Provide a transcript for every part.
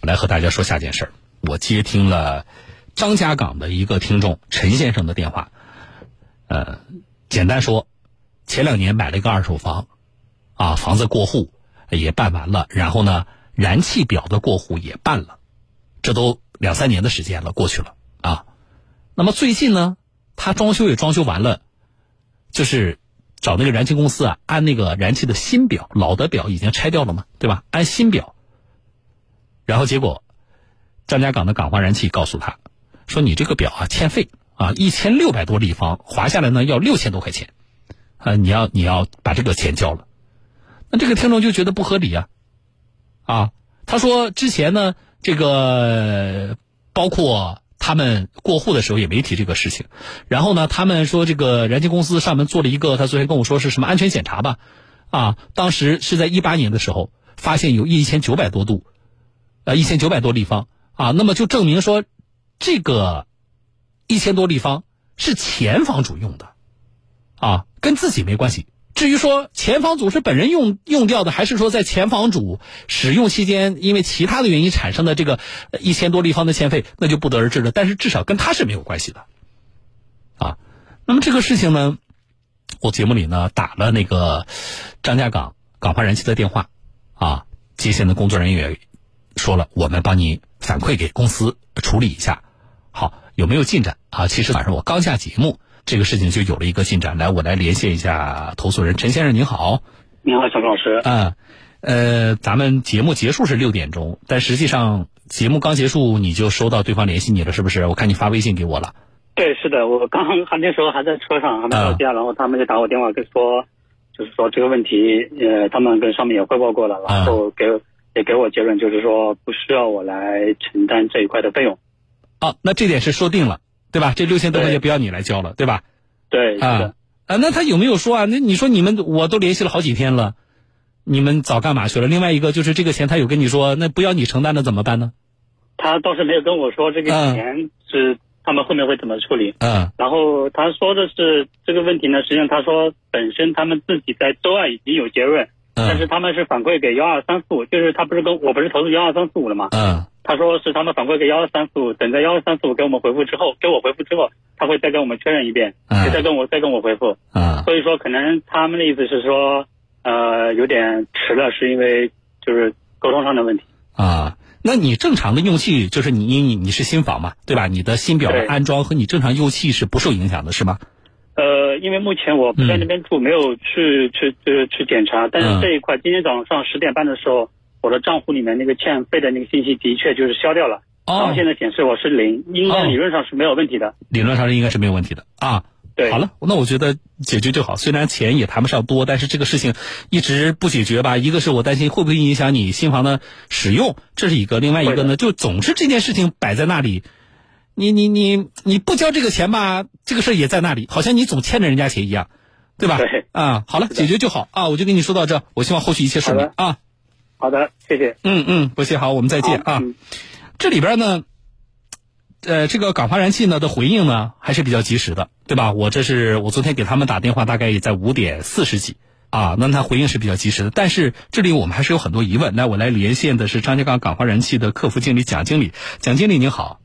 我来和大家说下件事儿。我接听了张家港的一个听众陈先生的电话，呃，简单说，前两年买了一个二手房，啊，房子过户也办完了，然后呢，燃气表的过户也办了，这都两三年的时间了，过去了啊。那么最近呢，他装修也装修完了，就是找那个燃气公司啊，安那个燃气的新表，老的表已经拆掉了嘛，对吧？安新表，然后结果。张家港的港华燃气告诉他，说你这个表啊欠费啊，一千六百多立方划下来呢要六千多块钱，啊你要你要把这个钱交了，那这个听众就觉得不合理啊，啊他说之前呢这个包括他们过户的时候也没提这个事情，然后呢他们说这个燃气公司上门做了一个，他昨天跟我说是什么安全检查吧，啊当时是在一八年的时候发现有一千九百多度，呃一千九百多立方。啊，那么就证明说，这个一千多立方是前房主用的，啊，跟自己没关系。至于说前房主是本人用用掉的，还是说在前房主使用期间因为其他的原因产生的这个一千多立方的欠费，那就不得而知了。但是至少跟他是没有关系的，啊。那么这个事情呢，我节目里呢打了那个张家港港华燃气的电话，啊，接线的工作人员说了，我们帮你。反馈给公司处理一下，好，有没有进展啊？其实晚上我刚下节目，这个事情就有了一个进展。来，我来连线一下投诉人陈先生，您好。您好，小老师。嗯，呃，咱们节目结束是六点钟，但实际上节目刚结束你就收到对方联系你了，是不是？我看你发微信给我了。对，是的，我刚还那时候还在车上，还没到家，然后他们就打我电话跟说，就是说这个问题，呃，他们跟上面也汇报过了，然后给。也给我结论，就是说不需要我来承担这一块的费用。啊，那这点是说定了，对吧？这六千多块钱不要你来交了，对吧？对，啊啊，那他有没有说啊？那你说你们我都联系了好几天了，你们早干嘛去了？另外一个就是这个钱他有跟你说，那不要你承担了怎么办呢？他倒是没有跟我说这个钱是他们后面会怎么处理。嗯。然后他说的是这个问题呢，实际上他说本身他们自己在周二已经有结论。但是他们是反馈给幺二三四五，就是他不是跟我不是投诉幺二三四五了吗？嗯，他说是他们反馈给幺二三四五，等在幺二三四五给我们回复之后，给我回复之后，他会再跟我们确认一遍，嗯再跟我再跟我回复。嗯，所以说可能他们的意思是说，呃，有点迟了，是因为就是沟通上的问题。啊，那你正常的用气就是你你你是新房嘛，对吧？你的新表的安装和你正常用气是不受影响的，是吗？呃，因为目前我不在那边住，没有去去去去检查。但是这一块，今天早上十点半的时候，我的账户里面那个欠费的那个信息的确就是消掉了。哦。现在显示我是零，应该理论上是没有问题的。理论上是应该是没有问题的啊。对。好了，那我觉得解决就好。虽然钱也谈不上多，但是这个事情一直不解决吧？一个是我担心会不会影响你新房的使用，这是一个；另外一个呢，就总是这件事情摆在那里。你你你你不交这个钱吧，这个事儿也在那里，好像你总欠着人家钱一样，对吧？对。啊，好了，解决就好啊，我就跟你说到这，我希望后续一切顺利啊。好的，谢谢。嗯嗯，不谢，好，我们再见啊。这里边呢，呃，这个港华燃气呢的回应呢还是比较及时的，对吧？我这是我昨天给他们打电话，大概也在五点四十几啊，那他回应是比较及时的。但是这里我们还是有很多疑问，那我来连线的是张家港港华燃气的客服经理蒋经理，蒋经理您好。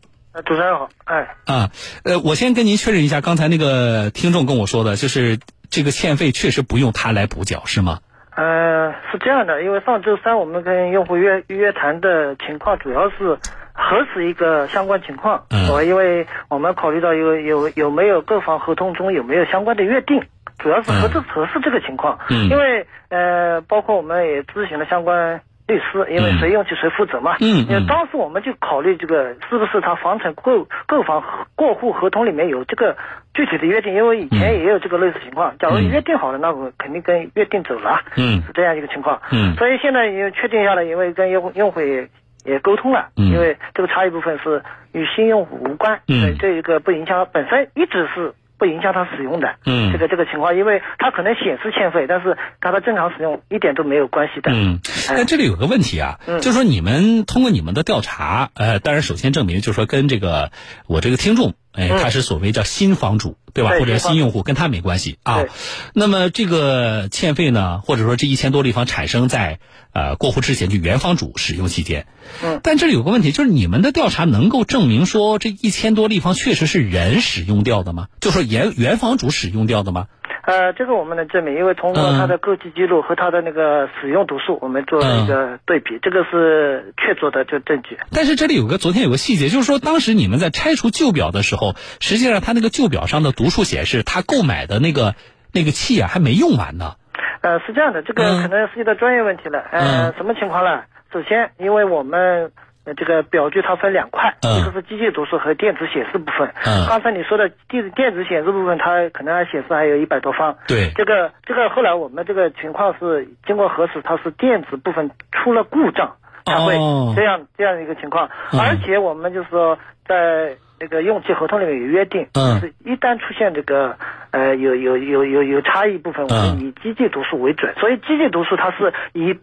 主持人好，哎啊，呃，我先跟您确认一下，刚才那个听众跟我说的，就是这个欠费确实不用他来补缴，是吗？呃，是这样的，因为上周三我们跟用户约约谈的情况，主要是核实一个相关情况，嗯，因为我们考虑到有有有没有购房合同中有没有相关的约定，主要是核实核实这个情况，嗯，因为呃，包括我们也咨询了相关。律师，因为谁用起谁负责嘛。嗯因为当时我们就考虑这个是不是他房产购购房过户合同里面有这个具体的约定，因为以前也有这个类似情况。假如约定好了，那我肯定跟约定走了。嗯。是这样一个情况。嗯。所以现在也确定下来，因为跟用用户也也沟通了。嗯。因为这个差异部分是与新用户无关。嗯。这一个不影响本身一直是。不影响他使用的，嗯，这个这个情况，因为他可能显示欠费，但是他的正常使用一点都没有关系的。嗯，那这里有个问题啊，就是说你们通过你们的调查，呃，当然首先证明就是说跟这个我这个听众哎，他是所谓叫新房主，对吧？或者新用户，跟他没关系啊。那么这个欠费呢，或者说这一千多立方产生在呃过户之前，就原房主使用期间。嗯。但这里有个问题，就是你们的调查能够证明说这一千多立方确实是人使用掉的吗？就说原原房主使用掉的吗？呃，这个我们能证明，因为通过他的购机记录和他的那个使用读数，我们做了一个对比，这个是确凿的就证据。但是这里有个昨天有个细节，就是说当时你们在拆除旧表的时候，实际上他那个旧表上的读数显示，他购买的那个那个气啊还没用完呢。呃，是这样的，这个可能涉及到专业问题了。呃，什么情况呢？首先，因为我们。呃，这个表具它分两块，一个是机械读数和电子显示部分。嗯，刚才你说的电电子显示部分，它可能还显示还有一百多方。对，这个这个后来我们这个情况是经过核实，它是电子部分出了故障才会这样这样一个情况。而且我们就是说在那个用气合同里面有约定，就是一旦出现这个呃有有有有有差异部分，我们以机械读数为准。所以机械读数它是以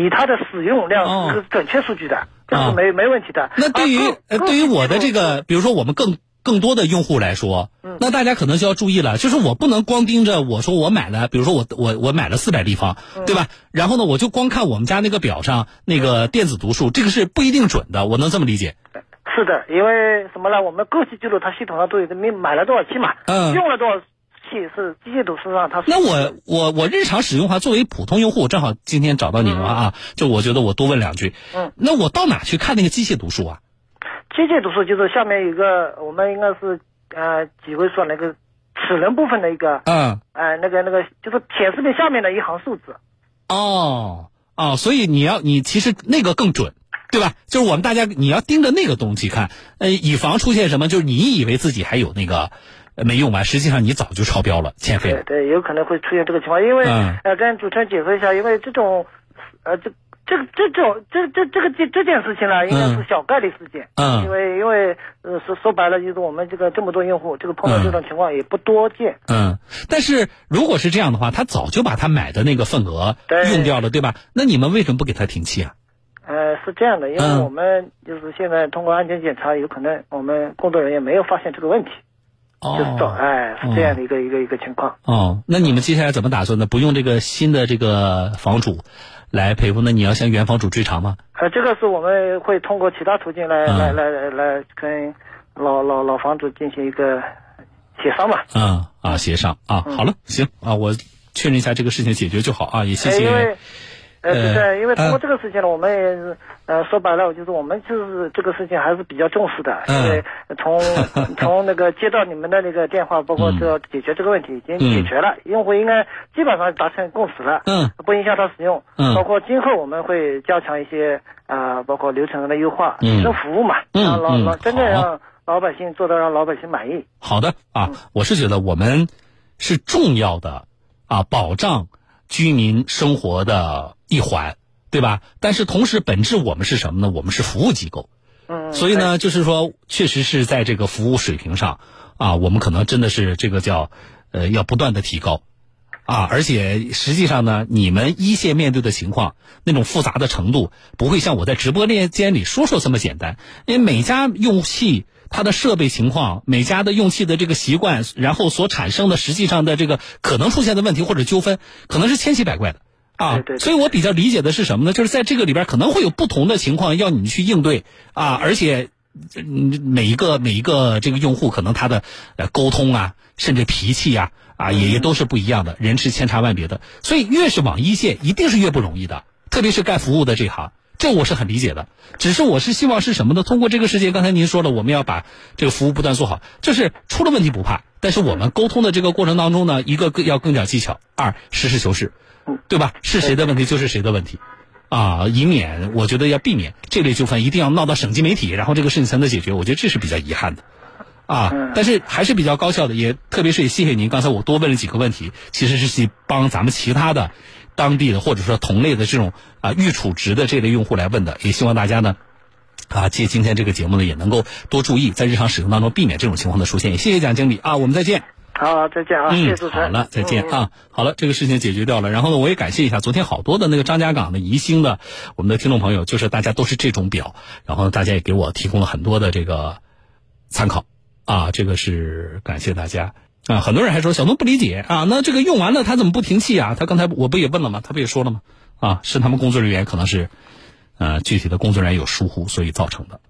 以它的使用量是准确数据的。这是，没没问题的。那对于呃，对于我的这个，比如说我们更更多的用户来说，那大家可能就要注意了，就是我不能光盯着我说我买了，比如说我我我买了四百立方，对吧？然后呢，我就光看我们家那个表上那个电子读数，这个是不一定准的，我能这么理解？是的，因为什么呢？我们购气记录它系统上都有的，你买了多少期嘛？嗯，用了多少？是机械读数上，它那我我我日常使用的话，作为普通用户，正好今天找到你了啊，就我觉得我多问两句。嗯，那我到哪去看那个机械读数啊？机械读数就是下面有个，我们应该是呃几位数那个齿轮部分的一个，嗯，呃那个那个就是显示屏下面的一行数字。哦哦，所以你要你其实那个更准，对吧？就是我们大家你要盯着那个东西看，呃，以防出现什么，就是你以为自己还有那个。没用完，实际上你早就超标了，欠费了。对，有可能会出现这个情况，因为呃，跟主持人解释一下，因为这种呃，这这这种这这这个这这件事情呢，应该是小概率事件。嗯。因为因为呃说说白了，就是我们这个这么多用户，这个碰到这种情况也不多见。嗯。但是如果是这样的话，他早就把他买的那个份额用掉了，对吧？那你们为什么不给他停气啊？呃，是这样的，因为我们就是现在通过安全检查，有可能我们工作人员没有发现这个问题。哦，哎，是这样的一个一个一个情况。哦，那你们接下来怎么打算呢？不用这个新的这个房主来赔付，那你要向原房主追偿吗？呃，这个是我们会通过其他途径来来来来跟老老老房主进行一个协商嘛。嗯啊，协商啊，好了，行啊，我确认一下这个事情解决就好啊，也谢谢。呃，是的，因为通过这个事情呢，我们也是，呃，说白了，就是我们就是这个事情还是比较重视的，因为从 从那个接到你们的那个电话，包括这解决这个问题已经解决了，用户应该基本上达成共识了，嗯，不影响他使用，嗯，包括今后我们会加强一些啊，包括流程上的优化，提升服务嘛，让老老真正让老百姓做到让老百姓满意。好的啊，我是觉得我们是重要的啊，保障居民生活的。一环，对吧？但是同时，本质我们是什么呢？我们是服务机构，嗯，所以呢，就是说，确实是在这个服务水平上，啊，我们可能真的是这个叫，呃，要不断的提高，啊，而且实际上呢，你们一线面对的情况，那种复杂的程度，不会像我在直播间里说说这么简单，因为每家用气它的设备情况，每家的用气的这个习惯，然后所产生的实际上的这个可能出现的问题或者纠纷，可能是千奇百怪的。啊，所以我比较理解的是什么呢？就是在这个里边可能会有不同的情况要你去应对啊，而且，每一个每一个这个用户可能他的呃沟通啊，甚至脾气呀啊也也都是不一样的，人是千差万别的。所以越是往一线，一定是越不容易的，特别是干服务的这行，这我是很理解的。只是我是希望是什么呢？通过这个事件，刚才您说了，我们要把这个服务不断做好，就是出了问题不怕，但是我们沟通的这个过程当中呢，一个更要更讲技巧，二实事求是。对吧？是谁的问题就是谁的问题，啊，以免我觉得要避免这类纠纷，一定要闹到省级媒体，然后这个事情才能解决。我觉得这是比较遗憾的，啊，但是还是比较高效的。也特别是也谢谢您，刚才我多问了几个问题，其实是去帮咱们其他的当地的或者说同类的这种啊预储值的这类用户来问的。也希望大家呢，啊，借今天这个节目呢，也能够多注意，在日常使用当中避免这种情况的出现。也谢谢蒋经理啊，我们再见。好，再见啊！谢谢主持人。好了，再见啊！好了，这个事情解决掉了。然后呢，我也感谢一下昨天好多的那个张家港的宜兴的我们的听众朋友，就是大家都是这种表，然后大家也给我提供了很多的这个参考。啊，这个是感谢大家啊。很多人还说小东不理解啊，那这个用完了他怎么不停气啊？他刚才我不也问了吗？他不也说了吗？啊，是他们工作人员可能是，呃，具体的工作人员有疏忽，所以造成的。